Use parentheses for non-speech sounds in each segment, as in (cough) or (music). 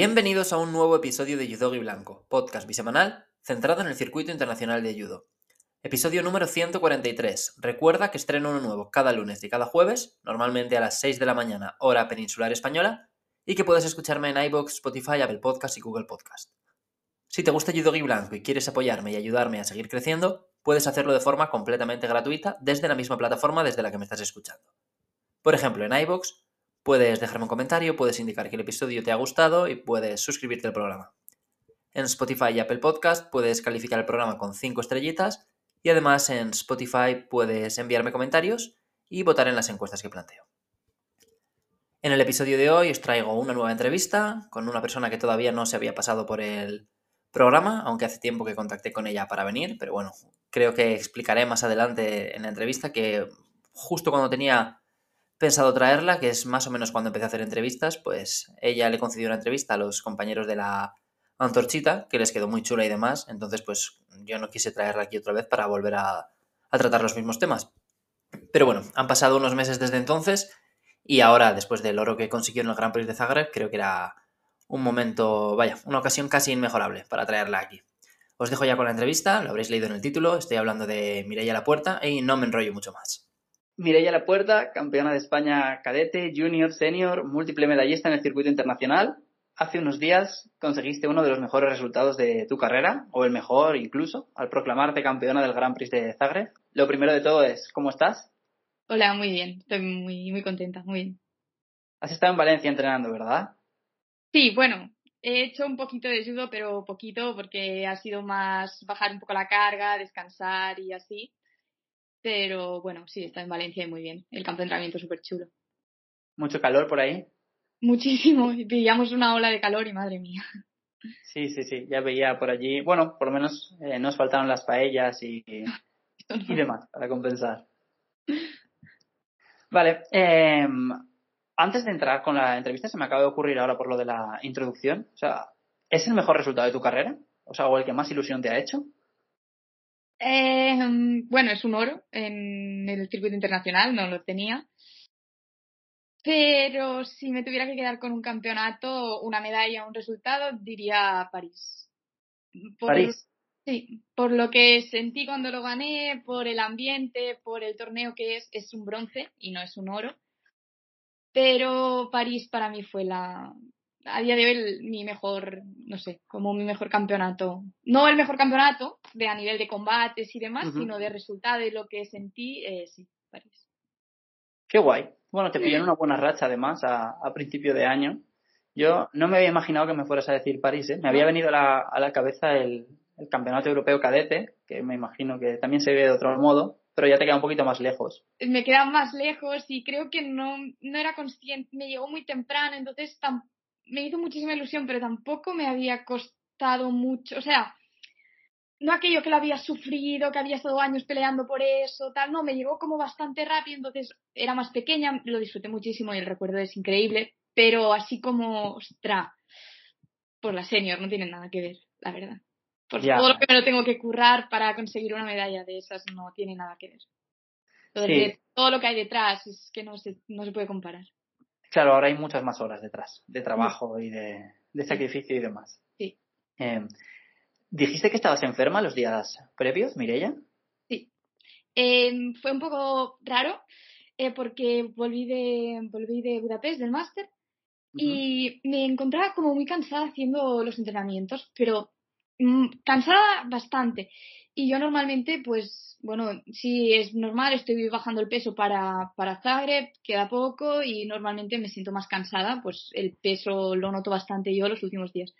Bienvenidos a un nuevo episodio de Judo Blanco, podcast bisemanal centrado en el circuito internacional de judo. Episodio número 143. Recuerda que estreno uno nuevo cada lunes y cada jueves, normalmente a las 6 de la mañana, hora peninsular española, y que puedes escucharme en iBox, Spotify, Apple Podcast y Google Podcast. Si te gusta Judo Blanco y quieres apoyarme y ayudarme a seguir creciendo, puedes hacerlo de forma completamente gratuita desde la misma plataforma desde la que me estás escuchando. Por ejemplo, en iBox puedes dejarme un comentario, puedes indicar que el episodio te ha gustado y puedes suscribirte al programa. En Spotify y Apple Podcast puedes calificar el programa con 5 estrellitas y además en Spotify puedes enviarme comentarios y votar en las encuestas que planteo. En el episodio de hoy os traigo una nueva entrevista con una persona que todavía no se había pasado por el programa, aunque hace tiempo que contacté con ella para venir, pero bueno, creo que explicaré más adelante en la entrevista que justo cuando tenía pensado traerla, que es más o menos cuando empecé a hacer entrevistas, pues ella le concedió una entrevista a los compañeros de la antorchita, que les quedó muy chula y demás. Entonces, pues yo no quise traerla aquí otra vez para volver a, tratar los mismos temas. Pero bueno, han pasado unos meses desde entonces y ahora, después del oro que consiguió en el Gran Prix de Zagreb, creo que era un momento, vaya, una ocasión casi inmejorable para traerla aquí. Os dejo ya con la entrevista, lo habréis leído en el título, estoy hablando de Mireia La Puerta y no me enrollo mucho más. Mireia La Puerta, campeona de España cadete, junior, senior, múltiple medallista en el circuito internacional, hace unos días conseguiste uno de los mejores resultados de tu carrera, o el mejor incluso, al proclamarte campeona del Grand Prix de Zagreb. Lo primero de todo es, ¿cómo estás? Hola, muy bien, estoy muy, muy contenta, muy bien. Has estado en Valencia entrenando, ¿verdad? Sí, bueno, he hecho un poquito de judo, pero poquito porque ha sido más bajar un poco la carga, descansar y así. Pero bueno, sí, está en Valencia y muy bien. El campo de entrenamiento es súper chulo. ¿Mucho calor por ahí? Muchísimo. (laughs) Pillamos una ola de calor y madre mía. Sí, sí, sí. Ya veía por allí. Bueno, por lo menos eh, nos faltaron las paellas y, y (laughs) demás para compensar. Vale. Eh, antes de entrar con la entrevista, se me acaba de ocurrir ahora por lo de la introducción. O sea, ¿es el mejor resultado de tu carrera? O sea, o el que más ilusión te ha hecho? Eh, bueno, es un oro en el circuito internacional, no lo tenía. Pero si me tuviera que quedar con un campeonato, una medalla, un resultado, diría París. París. Sí, por lo que sentí cuando lo gané, por el ambiente, por el torneo que es, es un bronce y no es un oro. Pero París para mí fue la, a día de hoy mi mejor, no sé, como mi mejor campeonato. No el mejor campeonato de a nivel de combates y demás, sino de resultado y lo que sentí, eh, sí, París. Qué guay. Bueno, te pilló una buena racha además a, a, principio de año. Yo no me había imaginado que me fueras a decir París, ¿eh? Me había venido a la, a la cabeza el, el, Campeonato Europeo Cadete, que me imagino que también se ve de otro modo, pero ya te queda un poquito más lejos. Me queda más lejos y creo que no, no era consciente, me llegó muy temprano, entonces me hizo muchísima ilusión, pero tampoco me había costado mucho, o sea, no aquello que lo había sufrido, que había estado años peleando por eso, tal, no, me llegó como bastante rápido, entonces era más pequeña, lo disfruté muchísimo y el recuerdo es increíble, pero así como, ostra, por la senior no tiene nada que ver, la verdad. Por todo lo que me lo tengo que currar para conseguir una medalla de esas no tiene nada que ver. Entonces, todo lo que hay detrás es que no se, no se puede comparar. Claro, ahora hay muchas más horas detrás, de trabajo y de, de sacrificio y demás. Sí. Eh, ¿Dijiste que estabas enferma los días previos, Mireia? Sí. Eh, fue un poco raro eh, porque volví de, volví de Budapest, del máster, y me encontraba como muy cansada haciendo los entrenamientos, pero cansada bastante. Y yo normalmente, pues, bueno, sí es normal, estoy bajando el peso para, para Zagreb, queda poco y normalmente me siento más cansada, pues el peso lo noto bastante yo los últimos días.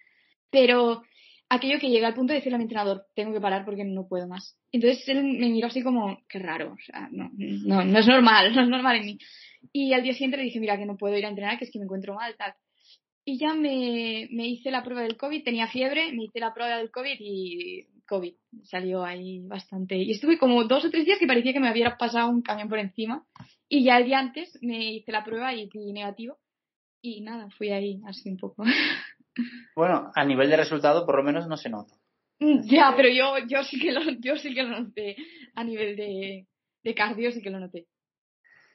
Pero aquello que llega al punto de decirle a mi entrenador, tengo que parar porque no puedo más. Entonces él me miró así como, qué raro, o sea, no, no, no es normal, (laughs) no es normal en mí. Y al día siguiente le dije, mira, que no puedo ir a entrenar, que es que me encuentro mal, tal. Y ya me, me hice la prueba del COVID, tenía fiebre, me hice la prueba del COVID y COVID salió ahí bastante. Y estuve como dos o tres días que parecía que me hubiera pasado un camión por encima. Y ya el día antes me hice la prueba y fui negativo. Y nada, fui ahí así un poco. (laughs) Bueno, a nivel de resultado por lo menos no se nota. Mm, ya, pero yo, yo sí que lo, yo sí que lo noté. A nivel de, de cardio sí que lo noté.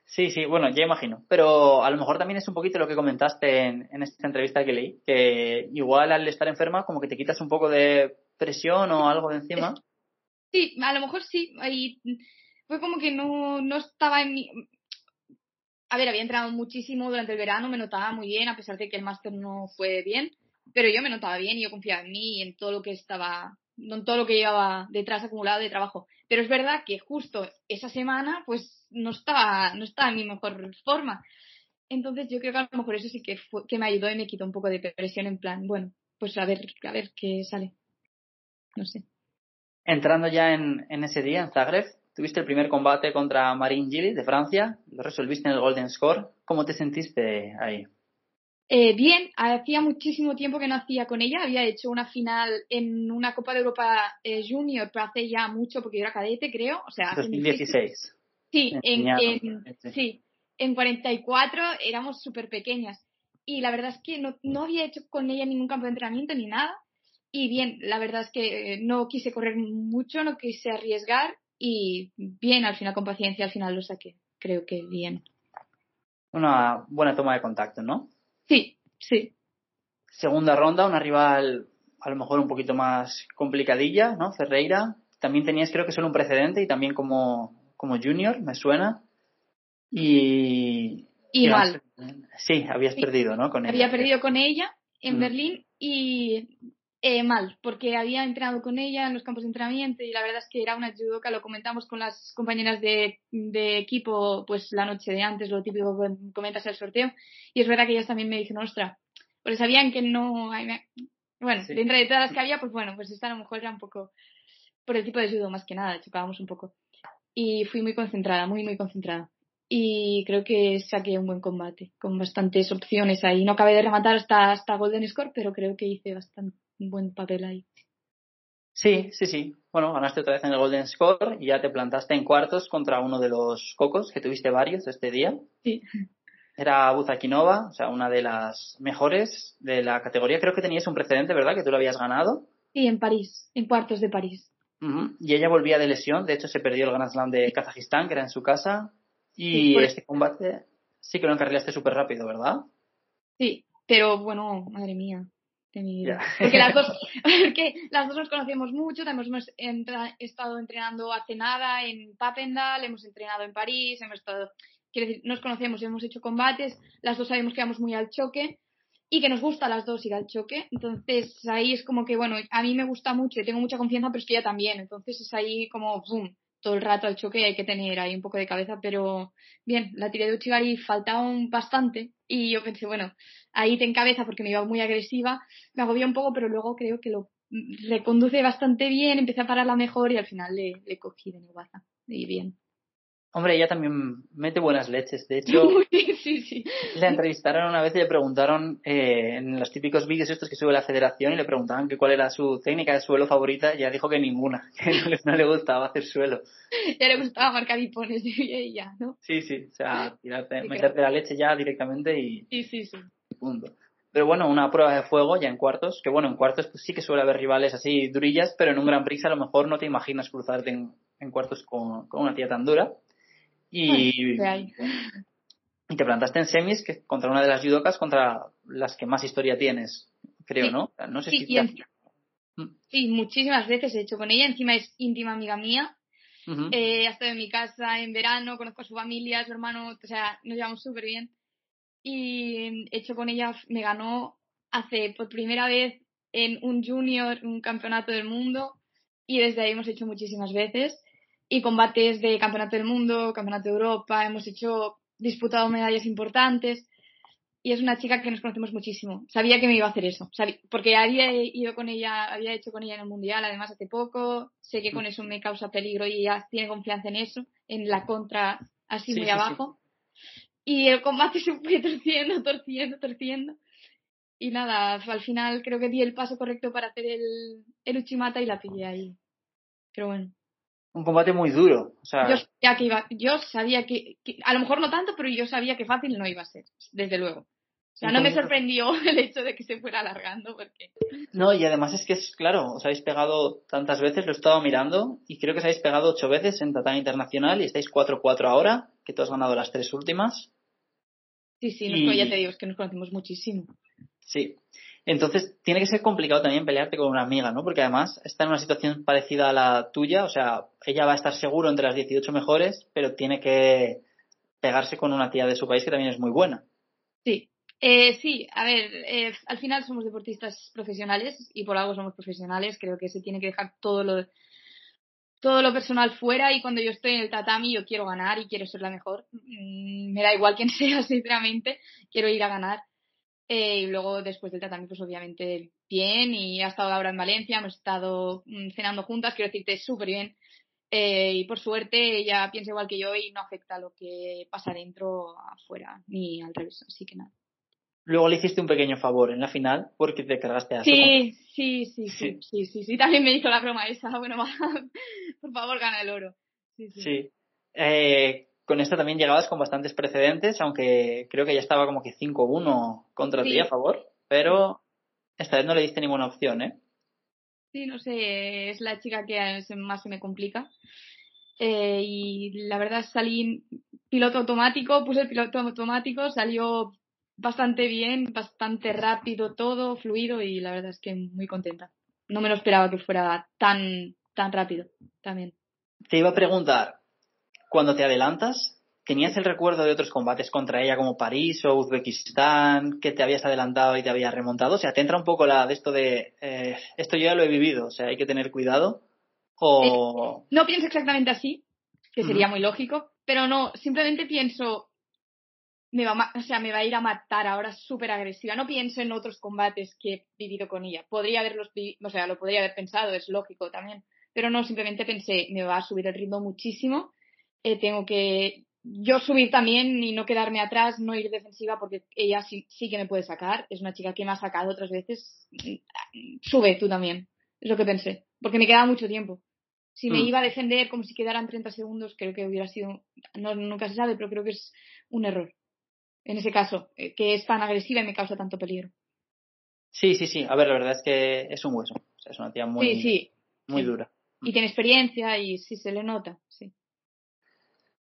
Sí, sí, bueno, ya imagino. Pero a lo mejor también es un poquito lo que comentaste en, en esta entrevista que leí, que igual al estar enferma como que te quitas un poco de presión o algo de encima. Sí, a lo mejor sí. Y fue como que no, no estaba en mi... A ver, había entrenado muchísimo durante el verano, me notaba muy bien, a pesar de que el máster no fue bien, pero yo me notaba bien y yo confiaba en mí y en todo lo que estaba, en todo lo que llevaba detrás acumulado de trabajo. Pero es verdad que justo esa semana, pues no estaba, no estaba en mi mejor forma. Entonces yo creo que a lo mejor eso sí que, fue, que me ayudó y me quitó un poco de presión en plan, bueno, pues a ver, a ver qué sale. No sé. Entrando ya en, en ese día, en Zagreb, tuviste el primer combate contra Marine Gilly de Francia, lo resolviste en el Golden Score. ¿Cómo te sentiste ahí? Eh, bien, hacía muchísimo tiempo que no hacía con ella. Había hecho una final en una Copa de Europa eh, Junior, pero hace ya mucho porque yo era cadete, creo. O sea, 2016. Sí, en, en, sí, en 44 éramos súper pequeñas. Y la verdad es que no, no había hecho con ella ningún campo de entrenamiento ni nada. Y bien, la verdad es que no quise correr mucho, no quise arriesgar y bien, al final con paciencia, al final lo saqué. Creo que bien. Una buena toma de contacto, ¿no? Sí, sí. Segunda ronda, una rival a lo mejor un poquito más complicadilla, ¿no? Ferreira. También tenías creo que solo un precedente y también como, como junior, me suena. Y... Mal. Sí, habías sí. perdido, ¿no? Con Había ella. perdido con ella en mm. Berlín y eh, mal, porque había entrenado con ella en los campos de entrenamiento y la verdad es que era una judoka, lo comentamos con las compañeras de, de, equipo pues la noche de antes, lo típico que comentas el sorteo, y es verdad que ellas también me dijeron, ostra, porque sabían que no, bueno, sí. dentro de todas las que había, pues bueno, pues esta a lo mejor era un poco por el tipo de judo más que nada, chocábamos un poco. Y fui muy concentrada, muy, muy concentrada. Y creo que saqué un buen combate, con bastantes opciones ahí. No acabé de rematar hasta, hasta Golden Score, pero creo que hice bastante un buen papel ahí. Sí, sí, sí. Bueno, ganaste otra vez en el Golden Score y ya te plantaste en cuartos contra uno de los cocos, que tuviste varios este día. Sí. Era Buzakinova, o sea, una de las mejores de la categoría. Creo que tenías un precedente, ¿verdad? Que tú lo habías ganado. Sí, en París, en cuartos de París. Uh -huh. Y ella volvía de lesión, de hecho se perdió el Grand Slam de Kazajistán, que era en su casa. Y sí, este combate sí que lo encarrilaste súper rápido, ¿verdad? Sí, pero bueno, madre mía. Yeah. Porque las dos, (laughs) porque las dos nos conocemos mucho, también hemos entra, estado entrenando hace nada en Papendal, hemos entrenado en París, hemos estado, quiero decir, nos conocemos, hemos hecho combates, las dos sabemos que vamos muy al choque y que nos gusta a las dos ir al choque, entonces ahí es como que, bueno, a mí me gusta mucho y tengo mucha confianza, pero es que ella también, entonces es ahí como, boom, todo el rato al choque hay que tener ahí un poco de cabeza, pero bien, la tiré de Uchigari faltaba un bastante y yo pensé, bueno, ahí te encabeza porque me iba muy agresiva, me agobió un poco, pero luego creo que lo reconduce bastante bien, empecé a pararla mejor y al final le, le cogí de nuevaza y bien. Hombre, ella también mete buenas leches. De hecho, (laughs) sí, sí. la entrevistaron una vez y le preguntaron eh, en los típicos vídeos estos que sube la federación y le preguntaban que cuál era su técnica de suelo favorita y ella dijo que ninguna, (laughs) que no le, no le gustaba hacer suelo. Ya le gustaba marcar hipones y ya, ¿no? Sí, sí, o sea, tirarte, sí, meterte claro. la leche ya directamente y, sí, sí, sí. punto. Pero bueno, una prueba de fuego ya en cuartos, que bueno, en cuartos pues sí que suele haber rivales así durillas, pero en un Gran Prix a lo mejor no te imaginas cruzarte en, en cuartos con, con una tía tan dura. (laughs) Y, y te plantaste en semis que contra una de las judocas contra las que más historia tienes, creo, sí. ¿no? No sé sí, si en... sí, muchísimas veces he hecho con ella. Encima es íntima amiga mía. Uh -huh. eh, ha estado en mi casa en verano, conozco a su familia, a su hermano, o sea, nos llevamos súper bien. Y he hecho con ella, me ganó hace por primera vez en un junior, un campeonato del mundo. Y desde ahí hemos hecho muchísimas veces y combates de campeonato del mundo, campeonato de Europa, hemos hecho, disputado medallas importantes y es una chica que nos conocemos muchísimo. Sabía que me iba a hacer eso, sabía, porque había ido con ella, había hecho con ella en el mundial, además hace poco, sé que con eso me causa peligro y ella tiene confianza en eso, en la contra así sí, muy sí, abajo. Sí. Y el combate (laughs) se fue torciendo, torciendo, torciendo. Y nada, al final creo que di el paso correcto para hacer el, el Uchimata y la pillé ahí. Pero bueno un combate muy duro. O sea... Yo sabía que iba, yo sabía que, que, a lo mejor no tanto, pero yo sabía que fácil no iba a ser, desde luego. O sea, no me sorprendió (laughs) el hecho de que se fuera alargando porque... No, y además es que es claro, os habéis pegado tantas veces, lo he estado mirando, y creo que os habéis pegado ocho veces en Tatán Internacional y estáis 4-4 ahora. que tú has ganado las tres últimas. Sí, sí, nos, ya te digo, es que nos conocemos muchísimo. Sí. Entonces, tiene que ser complicado también pelearte con una amiga, ¿no? Porque además está en una situación parecida a la tuya, o sea, ella va a estar seguro entre las 18 mejores, pero tiene que pegarse con una tía de su país que también es muy buena. Sí, eh, sí, a ver, eh, al final somos deportistas profesionales y por algo somos profesionales. Creo que se tiene que dejar todo lo, todo lo personal fuera y cuando yo estoy en el tatami yo quiero ganar y quiero ser la mejor. Mm, me da igual quién (laughs) sea, sinceramente, quiero ir a ganar. Eh, y luego después del tatami, pues obviamente bien y ha estado ahora en Valencia, hemos estado mm, cenando juntas, quiero decirte súper bien. Eh, y por suerte ella piensa igual que yo y no afecta lo que pasa dentro afuera, ni al revés, así que nada. Luego le hiciste un pequeño favor en la final porque te cargaste a sí, sí, sí, (laughs) sí, sí, sí, sí, también me hizo la broma esa. (laughs) Bueno, (laughs) por favor, gana el oro. Sí. sí. Eh, con esta también llegabas con bastantes precedentes, aunque creo que ya estaba como que 5-1 contra ti a favor, pero esta vez no le diste ninguna opción, ¿eh? Sí, no sé, es la chica que más se me complica. Eh, y la verdad salí piloto automático, puse el piloto automático, salió bastante bien, bastante rápido todo, fluido y la verdad es que muy contenta. No me lo esperaba que fuera tan, tan rápido también. Te iba a preguntar, cuando te adelantas, ¿tenías el recuerdo de otros combates contra ella como París o Uzbekistán, que te habías adelantado y te habías remontado? O sea, ¿te entra un poco la de esto de, eh, esto yo ya lo he vivido, o sea, hay que tener cuidado? O... Eh, no pienso exactamente así, que sería muy lógico, pero no, simplemente pienso, me va, o sea, me va a ir a matar ahora súper agresiva. No pienso en otros combates que he vivido con ella. Podría haberlos, o sea, lo podría haber pensado, es lógico también. Pero no, simplemente pensé, me va a subir el ritmo muchísimo. Eh, tengo que yo subir también y no quedarme atrás, no ir defensiva porque ella sí, sí que me puede sacar. Es una chica que me ha sacado otras veces. Sube tú también. Es lo que pensé. Porque me quedaba mucho tiempo. Si me mm. iba a defender como si quedaran 30 segundos, creo que hubiera sido, no, nunca se sabe, pero creo que es un error en ese caso, eh, que es tan agresiva y me causa tanto peligro. Sí, sí, sí. A ver, la verdad es que es un hueso. O sea, es una tía muy, muy dura. Y tiene experiencia y sí se le nota, sí.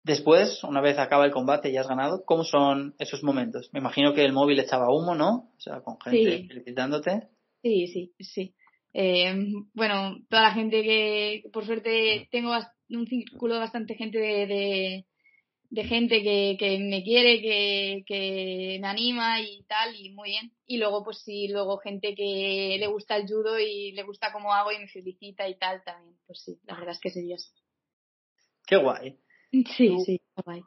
Después, una vez acaba el combate y has ganado, ¿cómo son esos momentos? Me imagino que el móvil echaba humo, ¿no? O sea, con gente felicitándote. Sí, sí, sí. Eh, bueno, toda la gente que, por suerte, tengo un círculo de bastante gente de, de gente que, que me quiere, que, que, me anima y tal, y muy bien. Y luego, pues sí, luego gente que le gusta el judo y le gusta cómo hago y me felicita y tal también. Pues sí, la verdad es que sería así. Qué guay. Sí, sí, guay.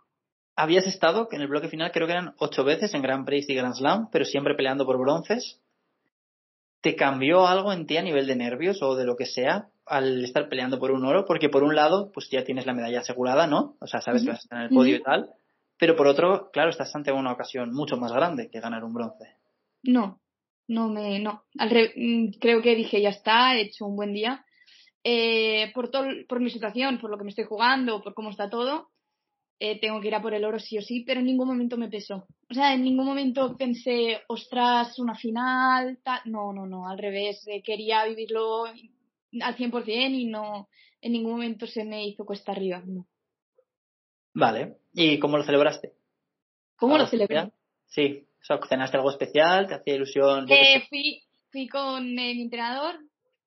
Habías estado, que en el bloque final creo que eran ocho veces en Grand Prix y Grand Slam, pero siempre peleando por bronces. ¿Te cambió algo en ti a nivel de nervios o de lo que sea al estar peleando por un oro? Porque por un lado, pues ya tienes la medalla asegurada, ¿no? O sea, sabes que vas a estar en el podio y tal. Pero por otro, claro, estás ante una ocasión mucho más grande que ganar un bronce. No, no me, no. Mm, creo que dije, ya está, he hecho un buen día. Eh, por, todo, por mi situación, por lo que me estoy jugando, por cómo está todo, eh, tengo que ir a por el oro sí o sí, pero en ningún momento me pesó. O sea, en ningún momento pensé, ostras, una final, tal. No, no, no, al revés. Eh, quería vivirlo al 100% y no, en ningún momento se me hizo cuesta arriba, no. Vale. ¿Y cómo lo celebraste? ¿Cómo lo celebré? Sí. O sea, ¿cenaste algo especial? ¿Te hacía ilusión? Eh, fui, fui con mi entrenador,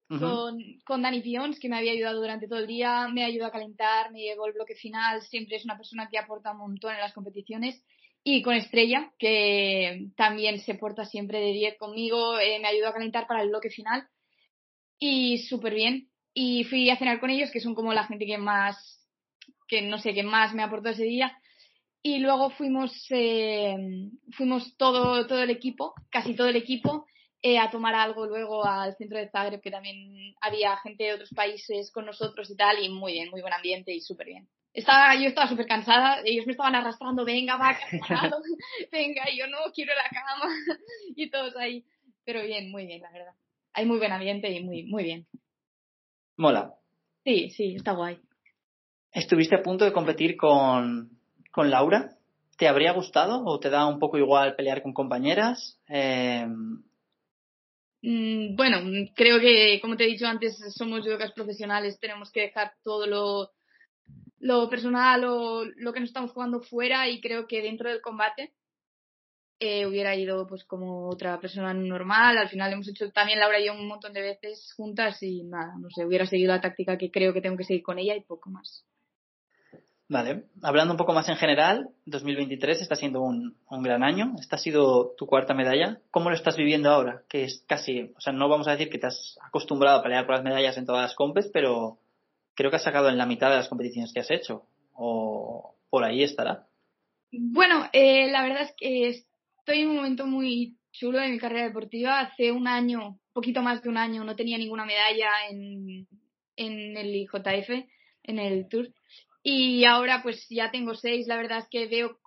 con, con Dani Pions, que me había ayudado durante todo el día, me ayudó a calentar, me llevó el bloque final, siempre es una persona que aporta un montón en las competiciones. Y con Estrella, que también se porta siempre de 10 conmigo, eh, me ayudó a calentar para el bloque final. Y súper bien. Y fui a cenar con ellos, que son como la gente que más, que no sé, que más me aportó ese día. Y luego fuimos, eh, fuimos todo, todo el equipo, casi todo el equipo, eh, a tomar algo luego al centro de Zagreb, que también había gente de otros países con nosotros y tal, y muy bien, muy buen ambiente y súper bien. Estaba, yo estaba súper cansada, ellos me estaban arrastrando, venga, va, cansado, (laughs) venga, y yo no quiero la cama, (laughs) y todos ahí. Pero bien, muy bien, la verdad. Hay muy buen ambiente y muy, muy bien. Mola. Sí, sí, está guay. ¿Estuviste a punto de competir con, con Laura? ¿Te habría gustado o te da un poco igual pelear con compañeras? Eh, bueno, creo que, como te he dicho antes, somos yogas profesionales, tenemos que dejar todo lo, lo personal o lo que nos estamos jugando fuera y creo que dentro del combate eh, hubiera ido pues como otra persona normal. Al final hemos hecho también Laura y yo un montón de veces juntas y nada, no sé, hubiera seguido la táctica que creo que tengo que seguir con ella y poco más. Vale, hablando un poco más en general, 2023 está siendo un, un, gran año. Esta ha sido tu cuarta medalla. ¿Cómo lo estás viviendo ahora? Que es casi, o sea, no vamos a decir que te has acostumbrado a pelear por las medallas en todas las compes, pero creo que has sacado en la mitad de las competiciones que has hecho. O por ahí estará. Bueno, eh, la verdad es que estoy en un momento muy chulo de mi carrera deportiva. Hace un año, poquito más de un año, no tenía ninguna medalla en, en el IJF, en el Tour. Y ahora pues ya tengo seis. La verdad es que veo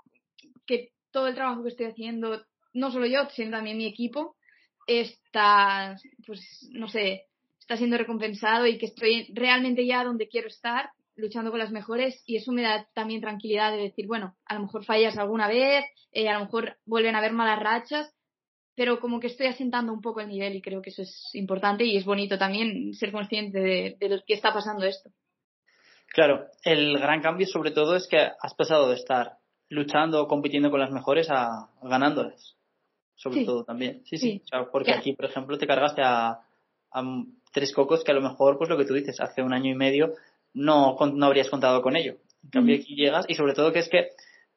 que todo el trabajo que estoy haciendo, no solo yo, sino también mi equipo, está, pues no sé, está siendo recompensado y que estoy realmente ya donde quiero estar, luchando con las mejores y eso me da también tranquilidad de decir, bueno, a lo mejor fallas alguna vez, eh, a lo mejor vuelven a haber malas rachas, pero como que estoy asentando un poco el nivel y creo que eso es importante y es bonito también ser consciente de, de lo que está pasando esto. Claro, el gran cambio sobre todo es que has pasado de estar luchando o compitiendo con las mejores a ganándolas. Sobre todo también. Sí, sí. porque aquí, por ejemplo, te cargaste a, tres cocos que a lo mejor, pues lo que tú dices, hace un año y medio no, no habrías contado con ello. En cambio, aquí llegas y sobre todo que es que,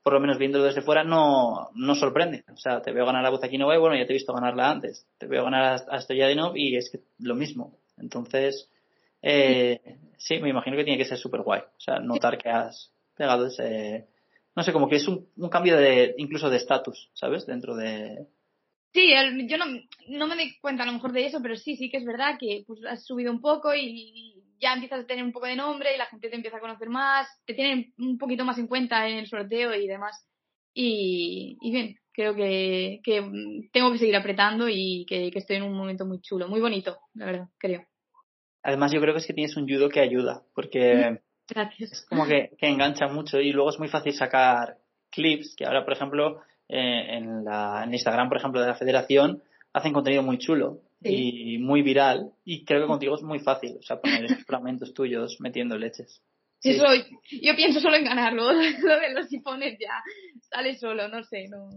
por lo menos viéndolo desde fuera, no, no sorprende. O sea, te veo ganar a Buzakinova y bueno, ya te he visto ganarla antes. Te veo ganar a Stoyanov y es que lo mismo. Entonces, eh, sí, me imagino que tiene que ser súper guay. O sea, notar que has pegado ese. No sé, como que es un, un cambio de incluso de estatus, ¿sabes? Dentro de. Sí, yo no, no me doy cuenta a lo mejor de eso, pero sí, sí que es verdad que pues, has subido un poco y ya empiezas a tener un poco de nombre y la gente te empieza a conocer más, te tienen un poquito más en cuenta en el sorteo y demás. Y, y bien, creo que, que tengo que seguir apretando y que, que estoy en un momento muy chulo, muy bonito, la verdad, creo. Además, yo creo que es que tienes un judo que ayuda, porque es como que, engancha mucho y luego es muy fácil sacar clips, que ahora, por ejemplo, eh, en, la, en Instagram, por ejemplo, de la federación, hacen contenido muy chulo y muy viral y creo que contigo es muy fácil, o sea, poner esos (laughs) fragmentos tuyos metiendo leches. Eso, yo pienso solo en ganarlo, (laughs) lo de los sifones ya sale solo, no sé, no.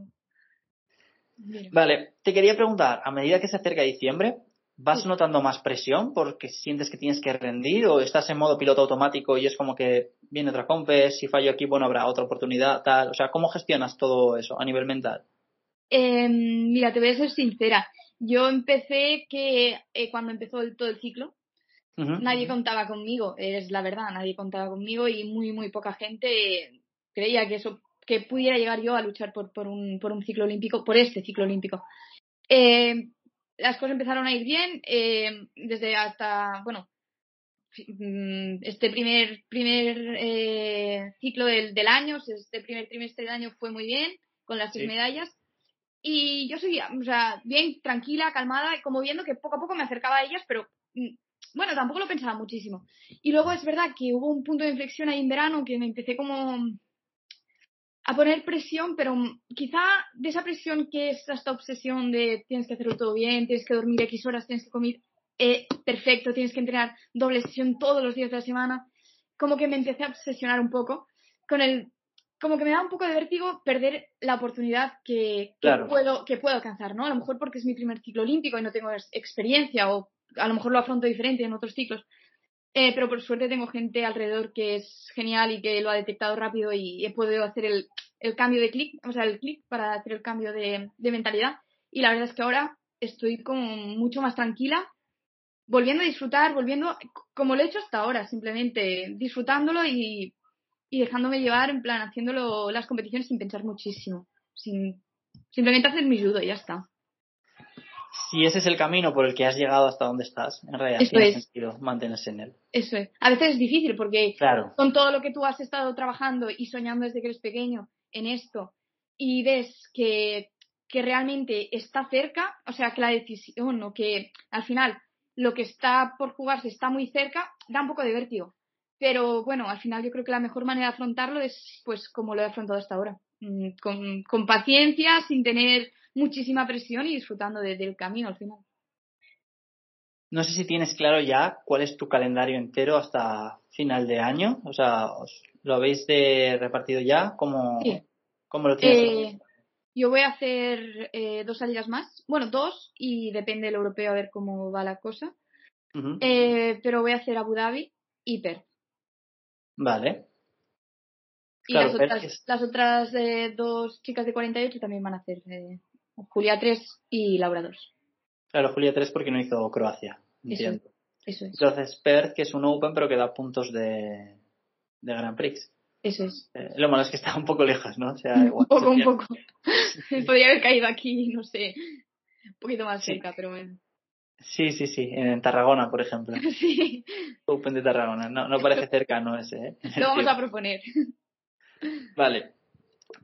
Vale, te quería preguntar, a medida que se acerca diciembre, ¿Vas notando más presión porque sientes que tienes que rendir o estás en modo piloto automático y es como que viene otra compe, si fallo aquí, bueno, habrá otra oportunidad, tal? O sea, ¿cómo gestionas todo eso a nivel mental? Eh, mira, te voy a ser sincera. Yo empecé que eh, cuando empezó todo el ciclo, nadie contaba conmigo, es la verdad, nadie contaba conmigo y muy, muy poca gente creía que eso, que pudiera llegar yo a luchar por, por, un, por un ciclo olímpico, por este ciclo olímpico. Eh, las cosas empezaron a ir bien, eh, desde hasta, bueno, mm, este primer, primer eh, ciclo del, del, año, este primer trimestre del año fue muy bien, con las tres medallas. Y yo seguía, o sea, bien, tranquila, calmada, como viendo que poco a poco me acercaba a ellas, pero mm, bueno, tampoco lo pensaba muchísimo. Y luego es verdad que hubo un punto de inflexión ahí en verano que me empecé como a poner presión, pero quizá de esa presión que es esta obsesión de tienes que hacerlo todo bien, tienes que dormir X horas, tienes que comer eh, perfecto, tienes que entrenar doble sesión todos los días de la semana, como que me empecé a obsesionar un poco con el, como que me da un poco de vértigo perder la oportunidad que, puedo, que puedo alcanzar, ¿no? A lo mejor porque es mi primer ciclo olímpico y no tengo experiencia o a lo mejor lo afronto diferente en otros ciclos. Eh, pero por suerte tengo gente alrededor que es genial y que lo ha detectado rápido y he podido hacer el, el cambio de clic, o sea, el clic para hacer el cambio de, de, mentalidad. Y la verdad es que ahora estoy como mucho más tranquila, volviendo a disfrutar, volviendo como lo he hecho hasta ahora, simplemente disfrutándolo y, y dejándome llevar, en plan, haciéndolo las competiciones sin pensar muchísimo, sin simplemente hacer mi judo y ya está si ese es el camino por el que has llegado hasta donde estás, en realidad tiene sentido mantenerse en él. Eso es. A veces es difícil porque con todo lo que tú has estado trabajando y soñando desde que eres pequeño en esto y ves que, que realmente está cerca, o sea, que la decisión o que al final lo que está por jugarse está muy cerca, da un poco de vértigo. Pero bueno, al final yo creo que la mejor manera de afrontarlo es pues como lo he afrontado hasta ahora. Mm, con, con paciencia, sin tener muchísima presión y disfrutando del camino al final. No sé si tienes claro ya cuál es tu calendario entero hasta final de año. O sea, ¿Lo habéis de repartido ya? ¿Cómo, Sí. cómo lo tienes? Eh, yo voy a hacer eh, dos salidas más. Bueno, dos, y depende del europeo a ver cómo va la cosa. Eh, pero voy a hacer Abu Dhabi y Perth. Vale. Y Claro, las otras, es- las otras eh, dos chicas de 48 también van a hacer eh, Julia 3 y Laura 2. Claro, Julia 3 porque no hizo Croacia. Entiendo. Eso es. Entonces, Perth, que es un Open, pero que da puntos de, de Grand Prix. Eso es. Eh, lo malo es que está un poco lejos, ¿no? O sea, (laughs) Un igual poco, un poco. (laughs) Podría haber caído aquí, no sé, un poquito más Sí. cerca, pero bueno. Sí, sí, sí. En Tarragona, por ejemplo. (laughs) Sí, Open de Tarragona. No, no parece cercano ese, ¿eh? lo vamos a proponer. Vale.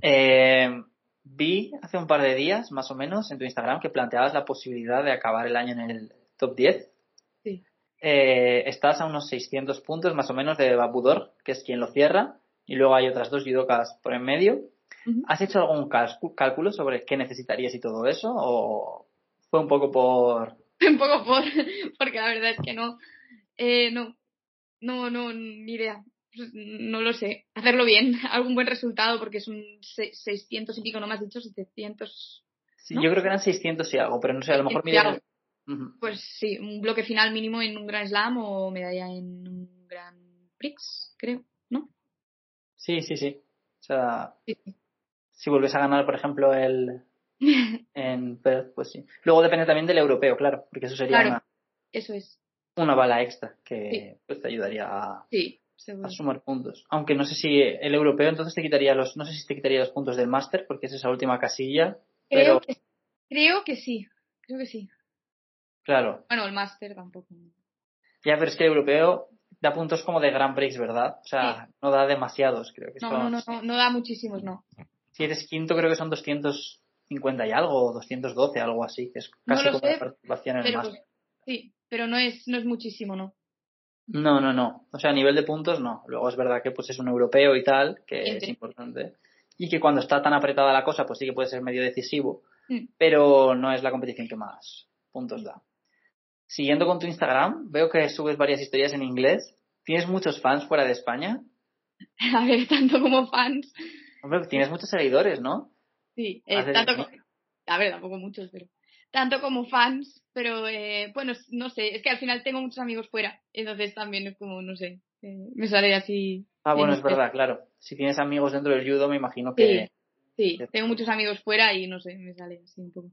Eh, vi hace un par de días, más o menos, en tu Instagram que planteabas la posibilidad de acabar el año en el top 10. Sí. Eh, estás a unos 600 puntos, más o menos, de Babudor, que es quien lo cierra, y luego hay otras dos judokas por en medio. ¿Has hecho algún cálculo sobre qué necesitarías y todo eso? ¿O fue un poco por... (laughs) Un poco por, porque la verdad es que no, eh, no, no, no, ni idea. No lo sé. Hacerlo bien, (laughs) algún buen resultado, porque son se- 600 y pico, no me has dicho 700. Sí, ¿No? Yo creo que eran 600 y algo, pero no sé, a lo mejor. Ujú. Pues sí, un bloque final mínimo en un Grand Slam o medalla en un Grand Prix, creo, ¿no? Sí, sí, sí. O sea, sí. si vuelves a ganar, por ejemplo, el (laughs) en Perth, pues sí. Luego depende también del europeo, claro, porque eso sería Claro. una, Eso es. una bala extra que Sí. pues, te ayudaría a, Sí, seguro. a sumar puntos. Aunque no sé si el europeo entonces te quitaría los, no sé si te quitaría los puntos del máster, porque es esa última casilla, Creo, pero que, creo que sí, creo que sí. claro, Bueno, el máster tampoco. ya pero es que el europeo da puntos como de Grand Prix, ¿verdad? O sea, no da demasiados, creo que No, son, no, no, no, no da muchísimos, no. si eres quinto creo que son 250 y algo, o 212, algo así, que es No casi lo como sé, la participación en el máster. sí, pero no es, no es muchísimo, ¿no? No, no, no. O sea, a nivel de puntos no. Luego es verdad que pues es un europeo y tal, que es importante. Y que cuando está tan apretada la cosa, pues sí que puede ser medio decisivo. Mm. Pero no es la competición que más puntos da. Siguiendo con tu Instagram, veo que subes varias historias en inglés. ¿Tienes muchos fans fuera de España? (laughs) A ver, tanto como fans. Hombre, tienes muchos seguidores, ¿no? Sí, eh, tanto como, a ver, tampoco muchos, pero tanto como fans, pero eh, bueno, no sé, es que al final tengo muchos amigos fuera, entonces también es como, no sé, eh, me sale así. Ah, bueno, es verdad, claro. Si tienes amigos dentro del judo, me imagino que Sí, tengo muchos amigos fuera y no sé, me sale así un poco.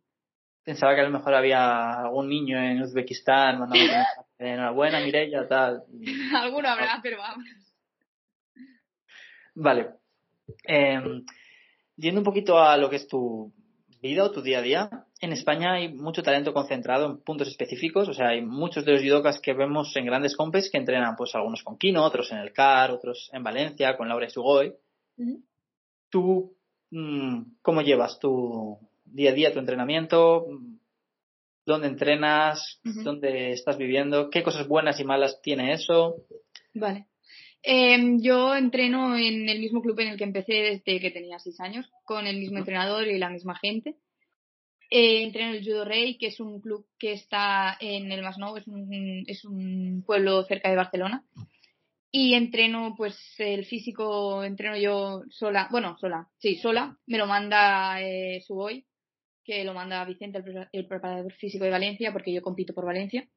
pensaba que a lo mejor había algún niño en Uzbekistán mandando (laughs) enhorabuena, Mireia, tal. y- (laughs) Alguno habrá, pero vamos. Vale. Eh, yendo un poquito a lo que es tu vida o tu día a día, en España hay mucho talento concentrado en puntos específicos, o sea, hay muchos de los judokas que vemos en grandes compes que entrenan, pues algunos con Kino, otros en el CAR, otros en Valencia, con Laura Sugoi. Ujú. ¿Tú mm, cómo llevas tu día a día, tu entrenamiento? ¿Dónde entrenas? ¿Dónde estás viviendo? ¿Qué cosas buenas y malas tiene eso? Vale. Em, yo entreno en el mismo club en el que empecé desde que tenía seis años, con el mismo entrenador y la misma gente. Eh, entreno en el Judo Rey, que es un club que está en el Masnou, es un, es un pueblo cerca de Barcelona. Y entreno, pues el físico, entreno yo sola, bueno, sola, sí, sola, me lo manda eh, Suboy, que lo manda Vicente, el, el preparador físico de Valencia, porque yo compito por Valencia.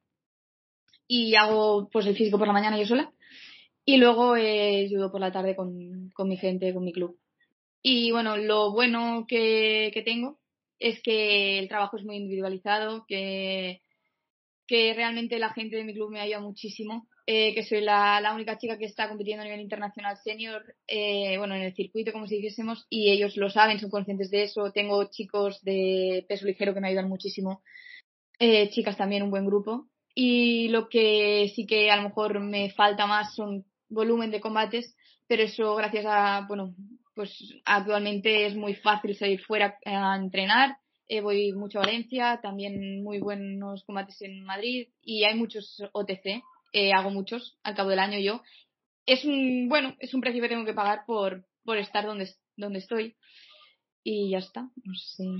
Y hago pues el físico por la mañana yo sola. Y luego eh, judo por la tarde con, con mi gente, con mi club. Y bueno, lo bueno que, que tengo es que el trabajo es muy individualizado, que, que realmente la gente de mi club me ayuda muchísimo, eh, que soy la, la única chica que está compitiendo a nivel internacional senior, eh, bueno, en el circuito, como si dijésemos, y ellos lo saben, son conscientes de eso. Tengo chicos de peso ligero que me ayudan muchísimo, eh, chicas también, un buen grupo. Y lo que sí que a lo mejor me falta más son volumen de combates, pero eso gracias a, bueno, pues actualmente es muy fácil salir fuera a entrenar. Eh, voy mucho a Valencia, también muy buenos combates en Madrid y hay muchos OTC, eh, hago muchos al cabo del año yo. Es un, bueno, es un precio que tengo que pagar por, por estar donde, donde estoy. Y ya está, no sé. (laughs)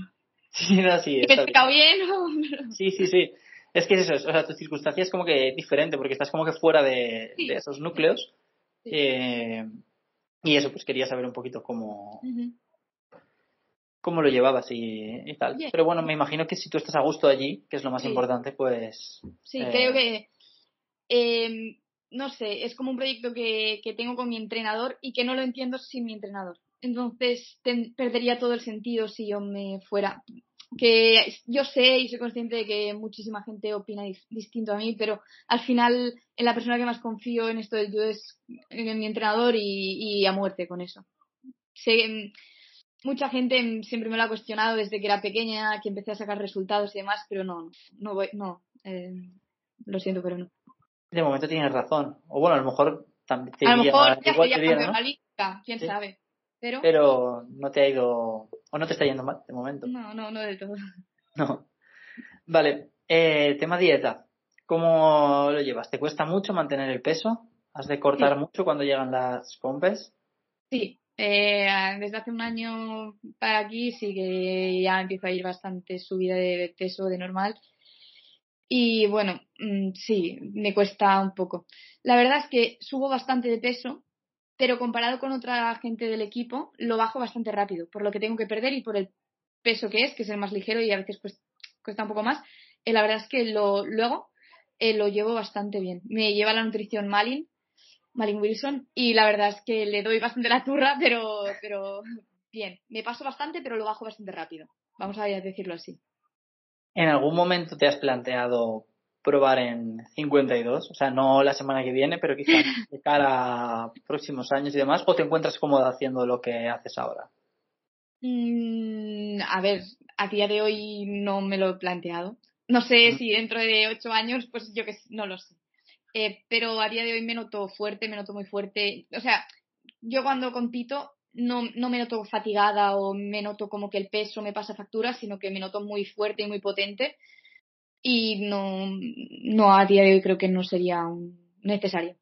Sí, no, sí, ¿Me he está bien. explicado bien? o- Sí, sí, sí. Es que es eso, o sea, tu circunstancia es como que diferente, porque estás como que fuera de, Sí. de esos núcleos. Sí. Eh, Y eso, pues quería saber un poquito cómo, cómo lo llevabas y, tal. Pero bueno, me imagino que si tú estás a gusto allí, que es lo más importante, pues... Sí, eh, creo que... Em, no sé, es como un proyecto que, que, tengo con mi entrenador y que no lo entiendo sin mi entrenador. Entonces perdería todo el sentido si yo me fuera. Que yo sé y soy consciente de que muchísima gente opina distinto a mí, pero al final en la persona que más confío en esto judo es en mi entrenador y, y a muerte con eso. Sé, mucha gente siempre me lo ha cuestionado desde que era pequeña, que empecé a sacar resultados y demás, pero no, no voy, no, eh, lo siento, pero no. De momento tienes razón. O bueno, a lo mejor también te A lo mejor ya quién sabe. Pero... pero no te ha ido, o no te está yendo mal de momento. No, no, no del todo. (laughs) No. Vale, eh, tema dieta. ¿Cómo lo llevas? ¿Te cuesta mucho mantener el peso? ¿Has de cortar mucho cuando llegan las compes? Sí, eh, desde hace un año para aquí sí que ya empiezo a ir bastante subida de peso de normal. Y bueno, mm, sí, me cuesta un poco. La verdad es que subo bastante de peso, pero comparado con otra gente del equipo, lo bajo bastante rápido, por lo que tengo que perder y por el peso que es, que es el más ligero y a veces cuesta un poco más. Eh, la verdad es que lo, luego eh, lo llevo bastante bien. Me lleva la nutrición Malin, Malin Wilson y la verdad es que le doy bastante la turra, pero, pero bien. Me paso bastante, pero lo bajo bastante rápido. Vamos a decirlo así. ¿En algún momento te has planteado probar en 52? O sea, no la semana que viene, pero quizás (laughs) de cara a próximos años y demás, o te encuentras cómoda haciendo lo que haces ahora? Mm, a ver, a día de hoy no me lo he planteado. No sé si dentro de ocho años, pues yo que no lo sé. Eh, pero a día de hoy me noto fuerte, me noto muy fuerte. O sea, yo cuando compito no, no me noto fatigada o me noto como que el peso me pasa factura, sino que me noto muy fuerte y muy potente. Y no, no a día de hoy creo que no sería necesario.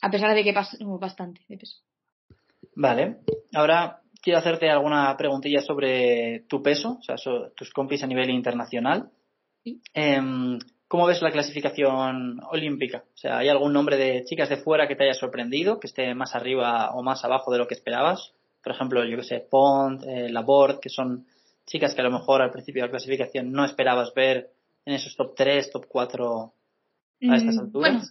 A pesar de que paso bastante de peso. Vale. Ahora quiero hacerte alguna preguntilla sobre tu peso, o sea, tus compis a nivel internacional. ¿Sí? Em, ¿Cómo ves la clasificación olímpica? O sea, ¿hay algún nombre de chicas de fuera que te haya sorprendido, que esté más arriba o más abajo de lo que esperabas? Por ejemplo, yo que sé, Pont, eh, Laborde, que son chicas que a lo mejor al principio de la clasificación no esperabas ver en esos top 3, top 4 a estas mm, alturas. Bueno,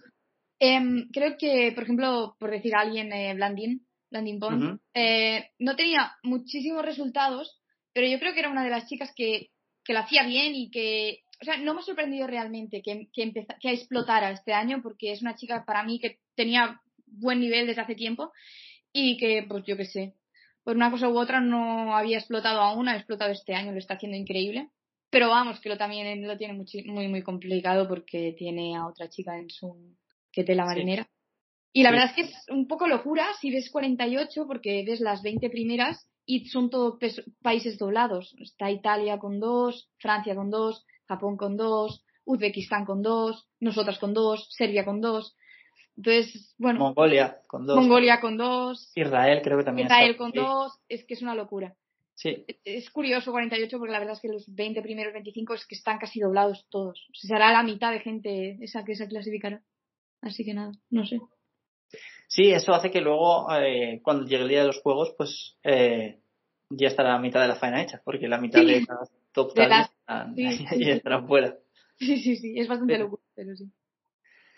em, creo que, por ejemplo, por decir a alguien, eh, Blandin, Blandin Pont, eh, no tenía muchísimos resultados, pero yo creo que era una de las chicas que, que lo hacía bien y que o sea, no me ha sorprendido realmente que, que, que explotara este año porque es una chica para mí que tenía buen nivel desde hace tiempo y que, pues yo qué sé, por una cosa u otra no había explotado aún, ha explotado este año, lo está haciendo increíble. Pero vamos, que lo también lo tiene muy, muy, complicado porque tiene a otra chica en su que la marinera. Y la verdad es que es un poco locura si ves 48 porque ves las 20 primeras y son todos países doblados. Está Italia con dos, Francia con dos, Japón con dos, Uzbekistán con dos, nosotras con dos, Serbia con dos. Entonces, bueno. Mongolia con dos. Mongolia con dos. Israel creo que también. Israel con dos. Es que es una locura. Sí. Es curioso 48 porque la verdad es que los 20 primeros 25 es que están casi doblados todos. O sea, será la mitad de gente esa que se clasificará. Así que nada, no sé. Sí, eso hace que luego, eh, cuando llegue el día de los juegos, pues eh, ya estará la mitad de la faena hecha, porque la mitad de cada top (laughs) y estarán fuera. Sí, sí, sí, es bastante locura, pero sí.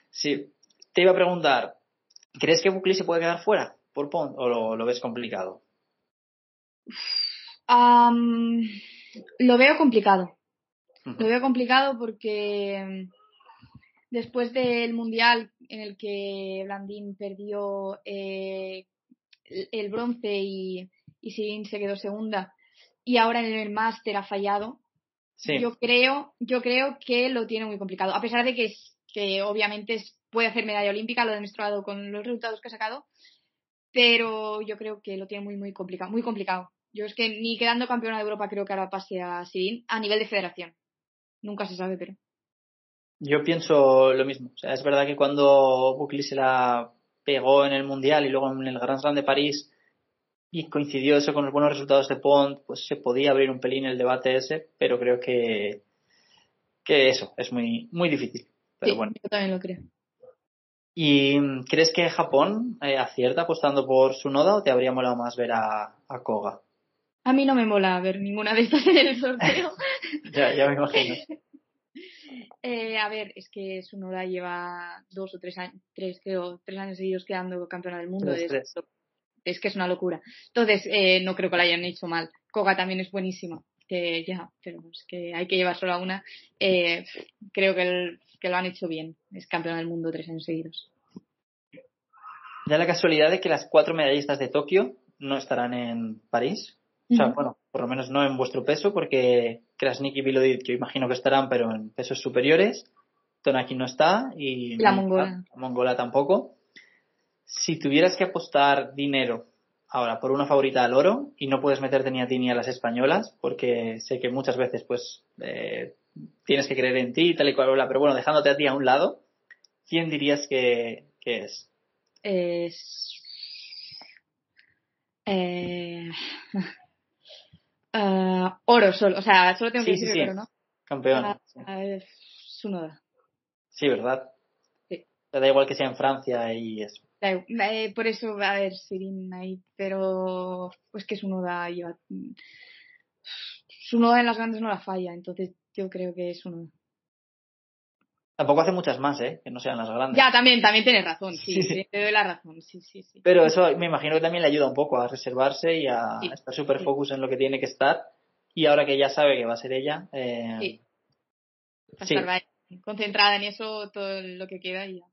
Sí, te iba a preguntar, ¿crees que Buckley se puede quedar fuera por Pont o lo, ves complicado? Lo veo complicado. Lo veo complicado porque después del mundial en el que Blandín perdió eh, el bronce y, y Sirin se quedó segunda y ahora en el máster ha fallado. Yo creo, yo creo que lo tiene muy complicado. A pesar de que, que obviamente puede hacer medalla olímpica, lo ha demostrado con los resultados que ha sacado, pero yo creo que lo tiene muy, muy complicado, muy complicado. Yo es que ni quedando campeona de Europa creo que ahora pase a Sirin a nivel de federación. Nunca se sabe, pero. Yo pienso lo mismo. O sea, es verdad que cuando Buckley se la pegó en el Mundial y luego en el Grand Slam de París y coincidió eso con los buenos resultados de Pont, pues se podía abrir un pelín el debate ese, pero creo que, que eso es muy, muy difícil. Pero bueno. Yo también lo creo. ¿Y crees que Japón eh, acierta apostando por su noda o te habría molado más ver a, a Koga? A mí no me mola ver ninguna de estas en el sorteo. (laughs) ya, ya me imagino. (laughs) Eh, a ver, es que Sunoda lleva dos o tres años, tres, creo, tres años seguidos quedando campeona del mundo. Tres, es, tres. es que es una locura. Entonces, eh, no creo que la hayan hecho mal. Koga también es buenísima, que ya, pero es que hay que llevar solo a una. Eh, creo que, el- que lo han hecho bien. Es campeona del mundo tres años seguidos. Da la casualidad de que las cuatro medallistas de Tokio no estarán en París. O sea, bueno, por lo menos no en vuestro peso, porque Krasnik y Vilodit yo imagino que estarán, pero en pesos superiores. Tonaki no está y La mongola. la mongola tampoco. Si tuvieras que apostar dinero ahora por una favorita al oro y no puedes meterte ni a ti ni a las españolas, porque sé que muchas veces pues eh, tienes que creer en ti y tal y cual, bla, pero bueno, dejándote a ti a un lado, ¿quién dirías que, que es? Es. Eh, (laughs) ah, oro solo, o sea, solo tengo que Sí, sí, decir sí. oro, ¿no? Campeona. sí. A ver, Sunoda. Sí, ¿verdad? Sí. Te da igual que sea en Francia y eso. Eh, por eso, a ver, Sirin ahí, pero pues que Sunoda lleva. Sunoda en las grandes no la falla, entonces yo creo que es Sunoda. Tampoco hace muchas más, ¿eh? Que no sean las grandes. Ya, también, también tienes razón, sí, Sí, sí. te doy la razón, sí, sí, sí. Pero eso me imagino que también le ayuda un poco a reservarse y a Sí, estar súper sí. focus en lo que tiene que estar. Y ahora que ya sabe que va a ser ella, eh, Sí. Va a sí. estar ahí, concentrada en eso todo lo que queda y ya.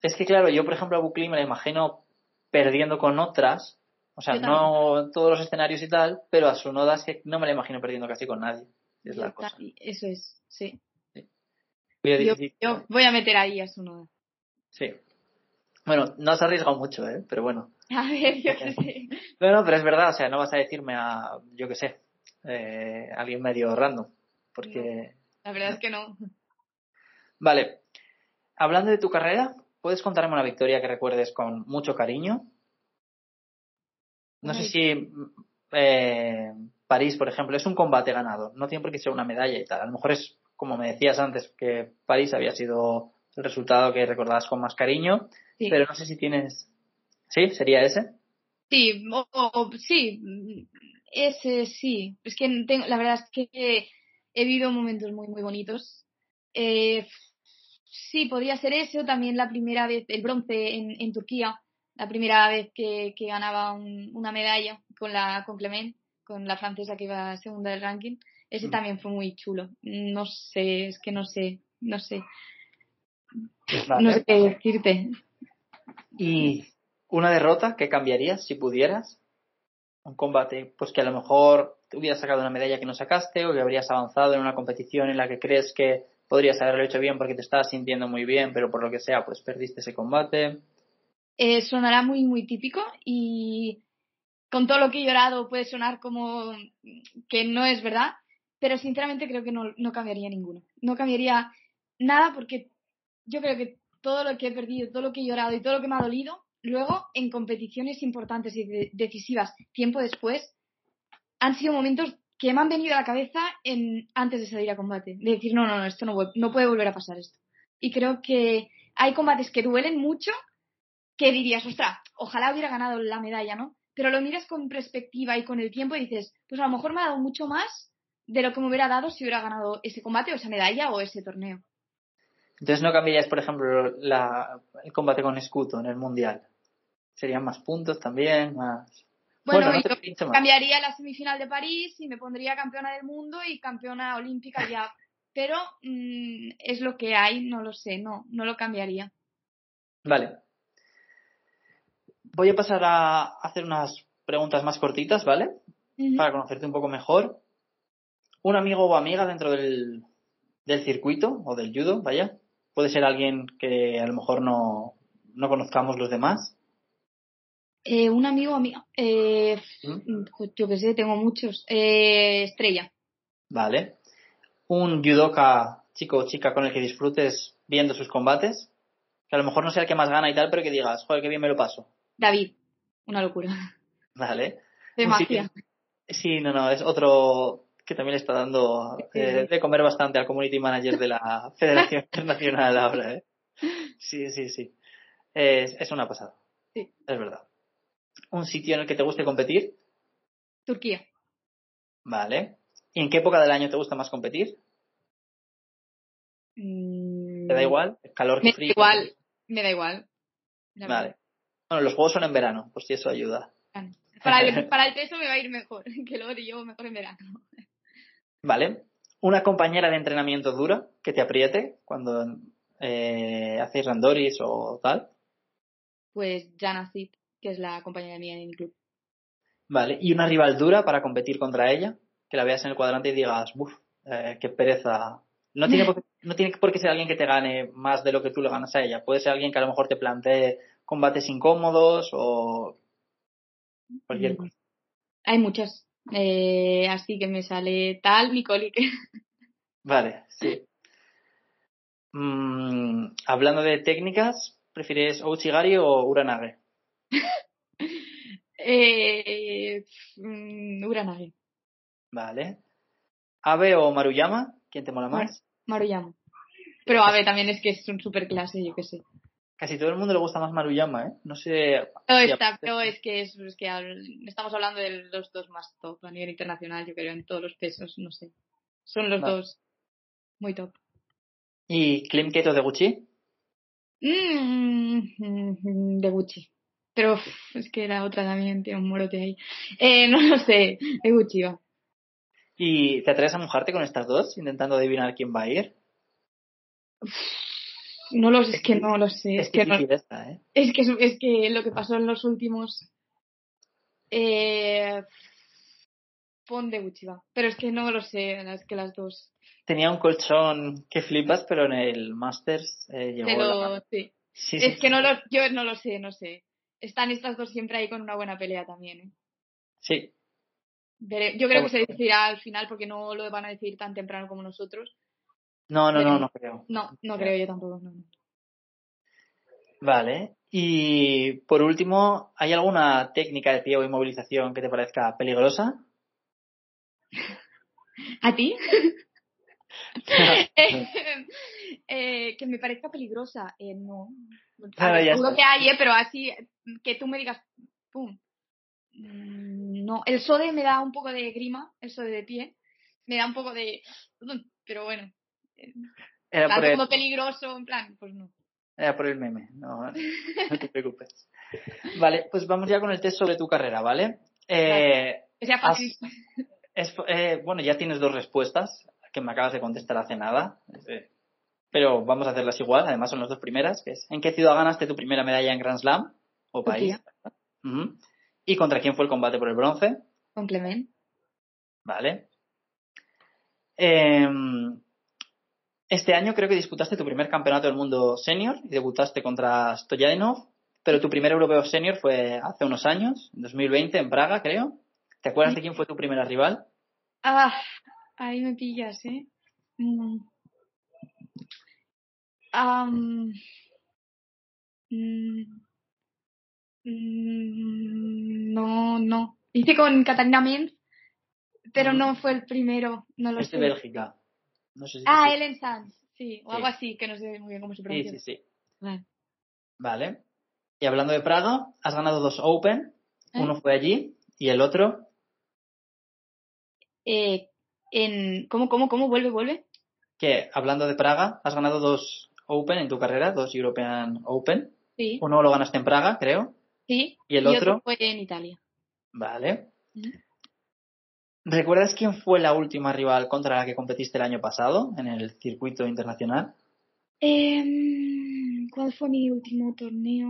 Es que claro, yo por ejemplo a Buckley me la imagino perdiendo con otras. O sea, no todos los escenarios y tal, pero a su noda es que no me la imagino perdiendo casi con nadie. Es la cosa. Eso es, sí. Yo, voy a meter ahí a Sunoda. Sí. Bueno, no has arriesgado mucho, ¿eh? Pero bueno. (laughs) A ver, yo qué sé. (laughs) No, no, pero es verdad, o sea, no vas a decirme a, yo qué sé, eh, alguien medio random. Porque, La verdad es que no. (laughs) vale, hablando de tu carrera, ¿puedes contarme una victoria que recuerdes con mucho cariño? No sé si eh, París, por ejemplo, es un combate ganado, no tiene por qué ser una medalla y tal. A lo mejor es, como me decías antes, que París había sido el resultado que recordabas con más cariño, Sí, pero no sé si tienes... ¿Sí? ¿Sería ese? sí, o- o- sí, ese sí. Es que tengo, la verdad es que he vivido momentos muy, muy bonitos. Eh, sí, podría ser ese o también la primera vez, el bronce en, en Turquía, la primera vez que, que ganaba un- una medalla con la con Clement, con la francesa que iba segunda del ranking. Ese Mm. también fue muy chulo. No sé, es que no sé, no sé, Vale. no sé qué decirte. ¿Y una derrota que cambiarías si pudieras? Un combate, pues que a lo mejor te hubieras sacado una medalla que no sacaste o que habrías avanzado en una competición en la que crees que podrías haberlo hecho bien porque te estabas sintiendo muy bien, pero por lo que sea, pues perdiste ese combate. Eh, sonará muy, muy típico y con todo lo que he llorado puede sonar como que no es verdad, pero sinceramente creo que no, no cambiaría ninguno. No cambiaría nada porque yo creo que todo lo que he perdido, todo lo que he llorado y todo lo que me ha dolido, luego en competiciones importantes y de- decisivas tiempo después, han sido momentos que me han venido a la cabeza en, antes de salir a combate. De decir, no, no, no, esto no, no puede volver a pasar esto. Y creo que hay combates que duelen mucho que dirías, ostras, ojalá hubiera ganado la medalla, ¿no? Pero lo miras con perspectiva y con el tiempo y dices, pues a lo mejor me ha dado mucho más de lo que me hubiera dado si hubiera ganado ese combate o esa medalla o ese torneo. Entonces no cambiarías, por ejemplo, la- el combate con escudo en el mundial. Serían más puntos también, más. Bueno, no yo cambiaría la semifinal de París y me pondría campeona del mundo y campeona olímpica ya. Pero mm, es lo que hay, no lo sé, no, no lo cambiaría. Vale. Voy a pasar a hacer unas preguntas más cortitas, ¿vale? Para conocerte un poco mejor. Un amigo o amiga dentro del, del circuito o del judo, vaya. Puede ser alguien que a lo mejor no, no conozcamos los demás. Eh, un amigo, amiga, eh, ¿Mm? pues yo qué sé, tengo muchos. Eh, estrella. Vale. Un judoka chico o chica con el que disfrutes viendo sus combates. Que a lo mejor no sea el que más gana y tal, pero que digas, joder, qué bien me lo paso. David. Una locura. Vale. De Un magia. sitio- Sí, no, no, es otro que también le está dando eh, de comer bastante al community manager de la (laughs) Federación Internacional ahora, ¿eh? Sí, sí, sí. Es, es una pasada. Sí. Es verdad. ¿Un sitio en el que te guste competir? Turquía. Vale. ¿Y en qué época del año te gusta más competir? Mm, ¿Te da igual? ¿Calor Me da frío? igual. Me da igual. la Vale. verdad. Bueno, los juegos son en verano, por si eso ayuda. Para el, (laughs) para el peso me va a ir mejor, (laughs) que luego te llevo mejor en verano. Vale. ¿Una compañera de entrenamiento dura que te apriete cuando eh, hacéis randoris o tal? Pues Jana Sid, que es la compañera mía en mi club. Vale. ¿Y una rival dura para competir contra ella? Que la veas en el cuadrante y digas, uff, qué pereza. No tiene, (laughs) por qué, no tiene por qué ser alguien que te gane más de lo que tú le ganas a ella. Puede ser alguien que a lo mejor te plantee combates incómodos o cualquier Mm. cosa. Hay muchas. Eh, así que me sale tal Nicole que Vale, sí. Mm, hablando de técnicas, ¿prefieres Ouchigari o Uranage? (laughs) eh, mm, Uranage, Vale. ¿Abe o Maruyama? ¿Quién te mola más? Maruyama. Pero a ver, también es que es un super clase, yo qué sé. Casi todo el mundo le gusta más Maruyama, ¿eh? No sé. No si está, pero es que, es, es que al- estamos hablando de los dos más top a nivel internacional, yo creo, en todos los pesos, no sé. Son los Vale. dos muy top. ¿Y Klim Keto de Gucci? Mm, de Gucci. Pero es que la otra también tiene un morote ahí. Eh, no lo sé, de Gucci va. ¿Y te atreves a mojarte con estas dos, intentando adivinar quién va a ir? No lo sé, es que no lo sé. Es Es que, no- difícil esta, ¿eh? es que, es que lo que pasó en los últimos. Eh, pon de Gucci va. Pero es que no lo sé, es que las dos. Tenía un colchón que flipas, pero en el Masters eh, llegó la mano. sí. Es que no lo, yo no lo sé, no sé. Están estas dos siempre ahí con una buena pelea también. ¿eh? Sí, Veré- yo creo que se decidirá al final porque no lo van a decidir tan temprano como nosotros. No, no, no, no creo. No, no creo yo tampoco. no. Vale. Y por último, ¿hay alguna técnica de pie o inmovilización que te parezca peligrosa? ¿A ti? (laughs) (laughs) Eh, que me parezca peligrosa. Eh, no. Claro, seguro está. que hay, eh, pero así que tú me digas, pum. Mm, No, el sode me da un poco de grima, el sode de pie. Me da un poco de. Pero bueno. Eh, Era por, el, como peligroso, en plan, pues no. era por el meme, no, (laughs) no te preocupes. Vale, pues vamos ya con el test sobre tu carrera, ¿vale? Eh, sea Has- es- eh, bueno, ya tienes dos respuestas que me acabas de contestar hace nada. eh, pero vamos a hacerlas igual, además son las dos primeras, que es ¿en qué ciudad ganaste tu primera medalla en Grand Slam? O país. ¿Y contra quién fue el combate por el bronce? Complemento. Vale. Em, este año creo que disputaste tu primer campeonato del mundo senior y debutaste contra Stoyanov, pero tu primer europeo senior fue hace unos años, en 2020, en Praga, creo. ¿Te acuerdas de quién fue tu primera rival? Ah, ahí me pillas, ¿eh? Mm. Mm, mm, no, no. Hice con Catalina Menz, pero no fue el primero, no lo Es de sé. Bélgica. No sé si te Ah. Ellen Sanz, sí, o Sí. algo así, que no sé muy bien cómo se Sí, pronuncia. sí, sí. Vale. Vale. Y hablando de Praga, has ganado dos Open. ¿Eh? Uno fue allí y el otro, Eh, en, ¿Cómo, cómo, cómo? ¿Vuelve, vuelve? que hablando de Praga, has ganado dos Open en tu carrera, dos European Open. Sí, Uno lo ganaste en Praga, creo. sí. ¿Y el otro? fue en Italia. Vale. ¿Recuerdas quién fue la última rival contra la que competiste el año pasado en el circuito internacional? Em, ¿Cuál fue mi último torneo?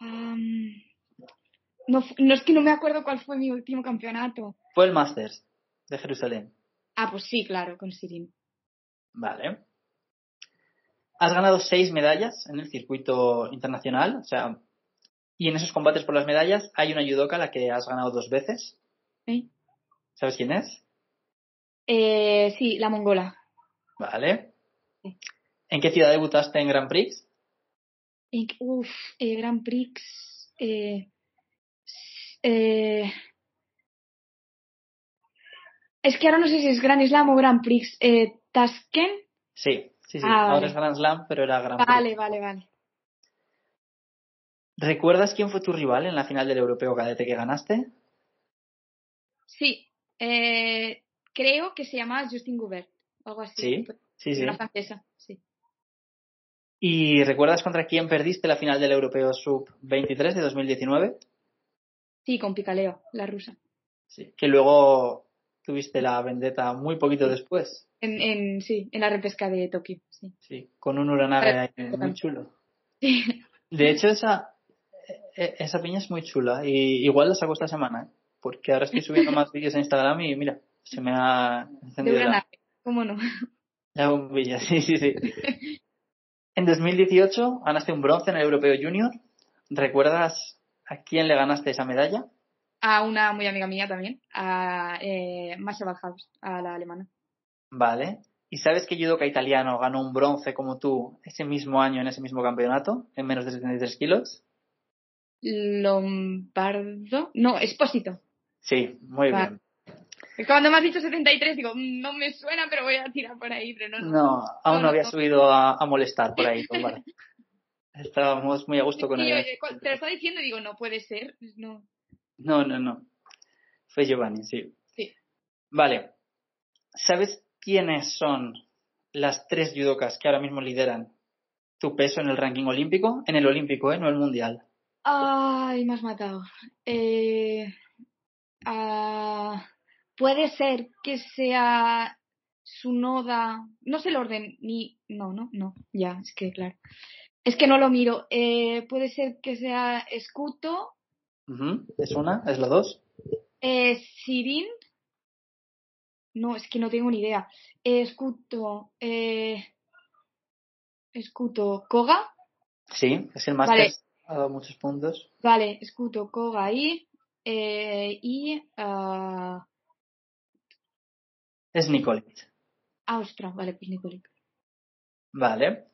No, no es que no me acuerdo cuál fue mi último campeonato. Fue el Masters de Jerusalén. Ah, pues sí, claro, con Sirin. Vale. Has ganado seis medallas en el circuito internacional, o sea, y en esos combates por las medallas hay una judoka a la que has ganado dos veces. ¿Sabes quién es? Eh, sí, la mongola. Vale. Sí. ¿En qué ciudad debutaste en Grand Prix? En- Uf, eh, Grand Prix. Eh, eh, es que ahora no sé si es Grand Slam o Grand Prix. Eh, Tashkent. Sí. Sí, sí, Ah, ahora vale. es Grand Slam, pero era Gran Vale, vale, vale. ¿Recuerdas quién fue tu rival en la final del Europeo Cadete que ganaste? Sí, eh, creo que se llama Justin Goubert, algo así. Sí, sí, sí. Una francesa, sí. ¿Y recuerdas contra quién perdiste la final del Europeo Sub-23 de 2019? Sí, con Picaleo, la rusa. Sí. Que luego tuviste la vendetta muy poquito después. En, en, sí, en la repesca de Tokio, sí. Sí, con un Total. muy chulo. Sí. De hecho, esa, esa piña es muy chula. Y igual la saco esta semana, ¿eh? porque ahora estoy subiendo más (laughs) vídeos a Instagram y mira, se me ha encendido la, ¿cómo no? la bombilla. Sí, sí, sí. (laughs) En 2018 ganaste un bronce en el Europeo Junior. ¿Recuerdas a quién le ganaste esa medalla? A una muy amiga mía también, a eh, Masha Ballhaus, a la alemana. Vale. ¿Y sabes que judoka italiano ganó un bronce como tú ese mismo año en ese mismo campeonato, en menos de 73 kilos? Lombardo, no, Espósito. Sí, muy bien. Cuando me has dicho 73, digo, "Mm, no me suena, pero voy a tirar por ahí, pero no. no. No, aún No, había no. subido a, a molestar por ahí. pues vale. (laughs) Estábamos muy a gusto con él. te lo estaba diciendo y digo, no puede ser. No. No, no, no. Fue Giovanni, sí. Sí. Vale. ¿Sabes quiénes son las tres judokas que ahora mismo lideran tu peso en el ranking olímpico? En el olímpico, ¿eh? No el mundial. Ay, me has matado. Eh, ah, puede ser que sea su noda. No sé el orden, ni. No, no, no. Ya, es que claro. Es que no lo miro. Eh, puede ser que sea Escuto. ¿Es una? ¿Es la dos? eh, Sirin. No, es que no tengo ni idea. Escuto, eh, Escuto, Koga. Sí, es el máster. Vale. Ha dado muchos puntos. Vale, Escuto, Koga ahí. Eh, y. ah, Es Nicolet. Ah, ostras, vale, pues Nicole. Vale.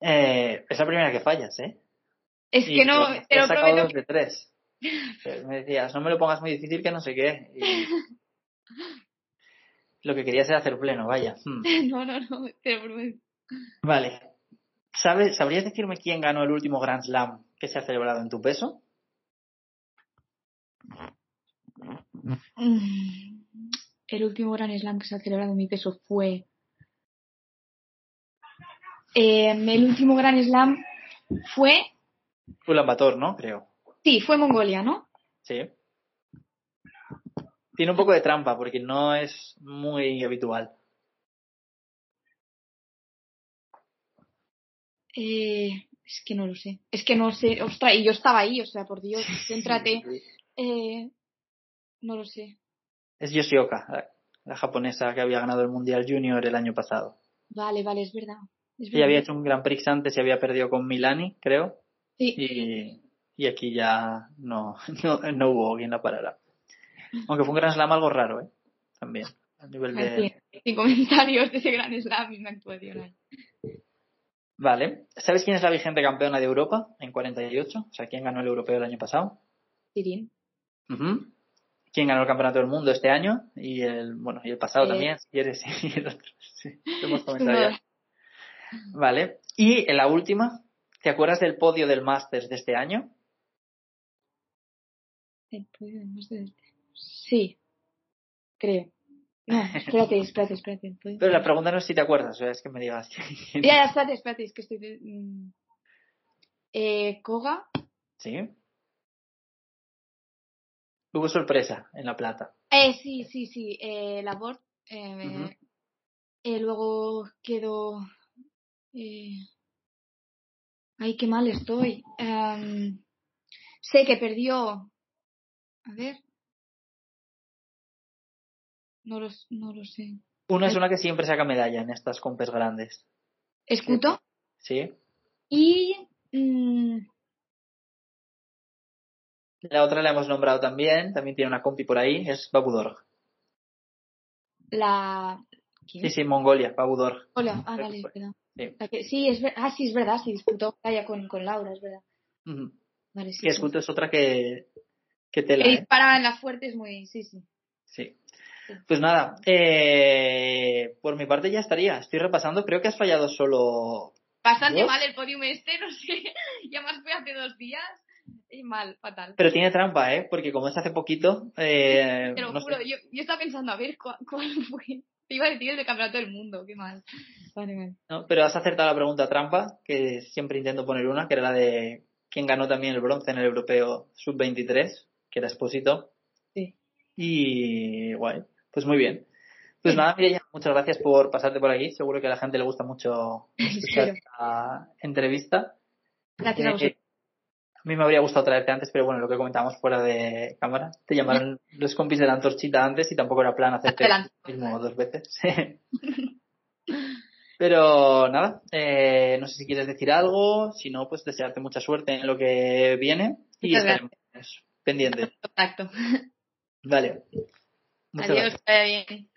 Eh, es la primera que fallas, ¿eh? Es Y que no, te sacado dos de tres. Me decías, no me lo pongas muy difícil que no sé qué. Y (laughs) Lo que querías era hacer pleno, vaya. Hmm. (laughs) No, no, no, te lo prometo. Vale. ¿Sabes, ¿Sabrías decirme quién ganó el último Grand Slam que se ha celebrado en tu peso? Mm, El último Gran Slam que se ha celebrado en mi peso fue. Eh, el último Gran Slam fue. Ulan Bator, ¿no? Creo. Sí, fue Mongolia, ¿no? Sí. Tiene un poco de trampa porque no es muy habitual. Eh, es que no lo sé. Es que no sé. Ostras, y yo estaba ahí, o sea, por Dios, céntrate. Eh, no lo sé. Es Yoshioka, la, la japonesa que había ganado el Mundial Junior el año pasado. Vale, vale, es verdad. Es Ella verdad. había hecho un Grand Prix antes y había perdido con Milani, creo. Sí, Y, y aquí ya no, (laughs) no, no hubo quien la parara. Aunque fue un Grand Slam algo raro, ¿eh? También. A nivel de... sí, sin comentarios de ese Gran Slam una actuación. Vale. ¿Sabes quién es la vigente campeona de Europa en 48? O sea, ¿quién ganó el europeo el año pasado? Sirin. Ujú. ¿Quién ganó el campeonato del mundo este año? Y el, bueno, y el pasado Eh. también, si quieres. (laughs) y el otro. Sí, lo hemos comentado ya. Vale. Y en la última, ¿te acuerdas del podio del Masters de este año? El podio del Máster este. Sí, creo. No, (laughs) espérate, espérate, espérate. podio- Pero la pregunta no es si te acuerdas, es que me digas. (laughs) Ya, ya, espérate, espérate, es que estoy... mm. Eh, Koga, ¿Sí? Hubo sorpresa en la plata. eh, sí, sí, sí, eh, Labor, eh, Ujú. eh, luego quedó... Eh, ay, qué mal estoy. Em, sé que perdió... A ver. No lo, no lo sé. Una es una que siempre saca medalla en estas compes grandes. Escuto. ¿Sí? Y... mm, La otra la hemos nombrado también, también tiene una compi por ahí, es Babudorg. la... ¿Quién? Sí, sí, Mongolia, Babudorg. Hola, ah, es verdad. Sí. La que- sí, es ver- ah, sí, es verdad, sí, disputó batalla con, con Laura, es verdad. Vale, sí. Y sí. Escuto es otra que, que tela, Que ¿eh? dispara en la fuerte es muy, sí, sí. Sí. Pues nada, eh, por mi parte ya estaría. Estoy repasando. Creo que has fallado solo. Bastante ¿Dos? mal el podium este, (laughs) no sé. Ya más fue hace dos días. Y mal, fatal. Pero tiene trampa, ¿eh? Porque como es hace poquito. Eh, (laughs) Te lo no juro, yo, yo estaba pensando, a ver, ¿cuál, cuál fue? Te iba a decir el de campeonato del mundo, qué mal. Vale, vale. ¿no? Pero has acertado la pregunta trampa, que siempre intento poner una, que era la de quién ganó también el bronce en el europeo sub-23, que era Expósito. Sí. Y guay, pues muy bien. Pues nada, Mireia, muchas gracias por pasarte por aquí. Seguro que a la gente le gusta mucho (laughs) escuchar esta entrevista. Gracias a Eh, vosotros. a mí me habría gustado traerte antes, pero bueno, lo que comentábamos fuera de cámara. Te llamaron (laughs) los compis de la antorchita antes y tampoco era plan hacerte lo mismo dos veces. (laughs) pero nada, eh, no sé si quieres decir algo, si no, pues desearte mucha suerte en lo que viene y Muchas estaremos pendientes. Contacto. Vale. Muchas Adiós, gracias. que vaya bien.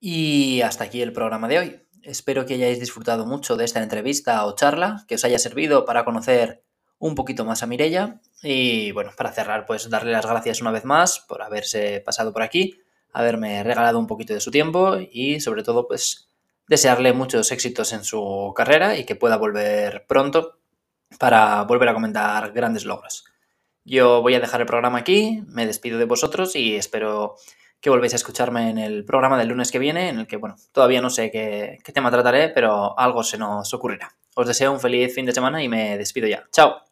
Y hasta aquí el programa de hoy. Espero que hayáis disfrutado mucho de esta entrevista o charla, que os haya servido para conocer un poquito más a Mirella. Y bueno, para cerrar, pues darle las gracias una vez más por haberse pasado por aquí, haberme regalado un poquito de su tiempo y sobre todo, pues desearle muchos éxitos en su carrera y que pueda volver pronto para volver a comentar grandes logros. Yo voy a dejar el programa aquí, me despido de vosotros y espero que volvéis a escucharme en el programa del lunes que viene, en el que, bueno, todavía no sé qué, qué tema trataré, pero algo se nos ocurrirá. Os deseo un feliz fin de semana y me despido ya. ¡Chao!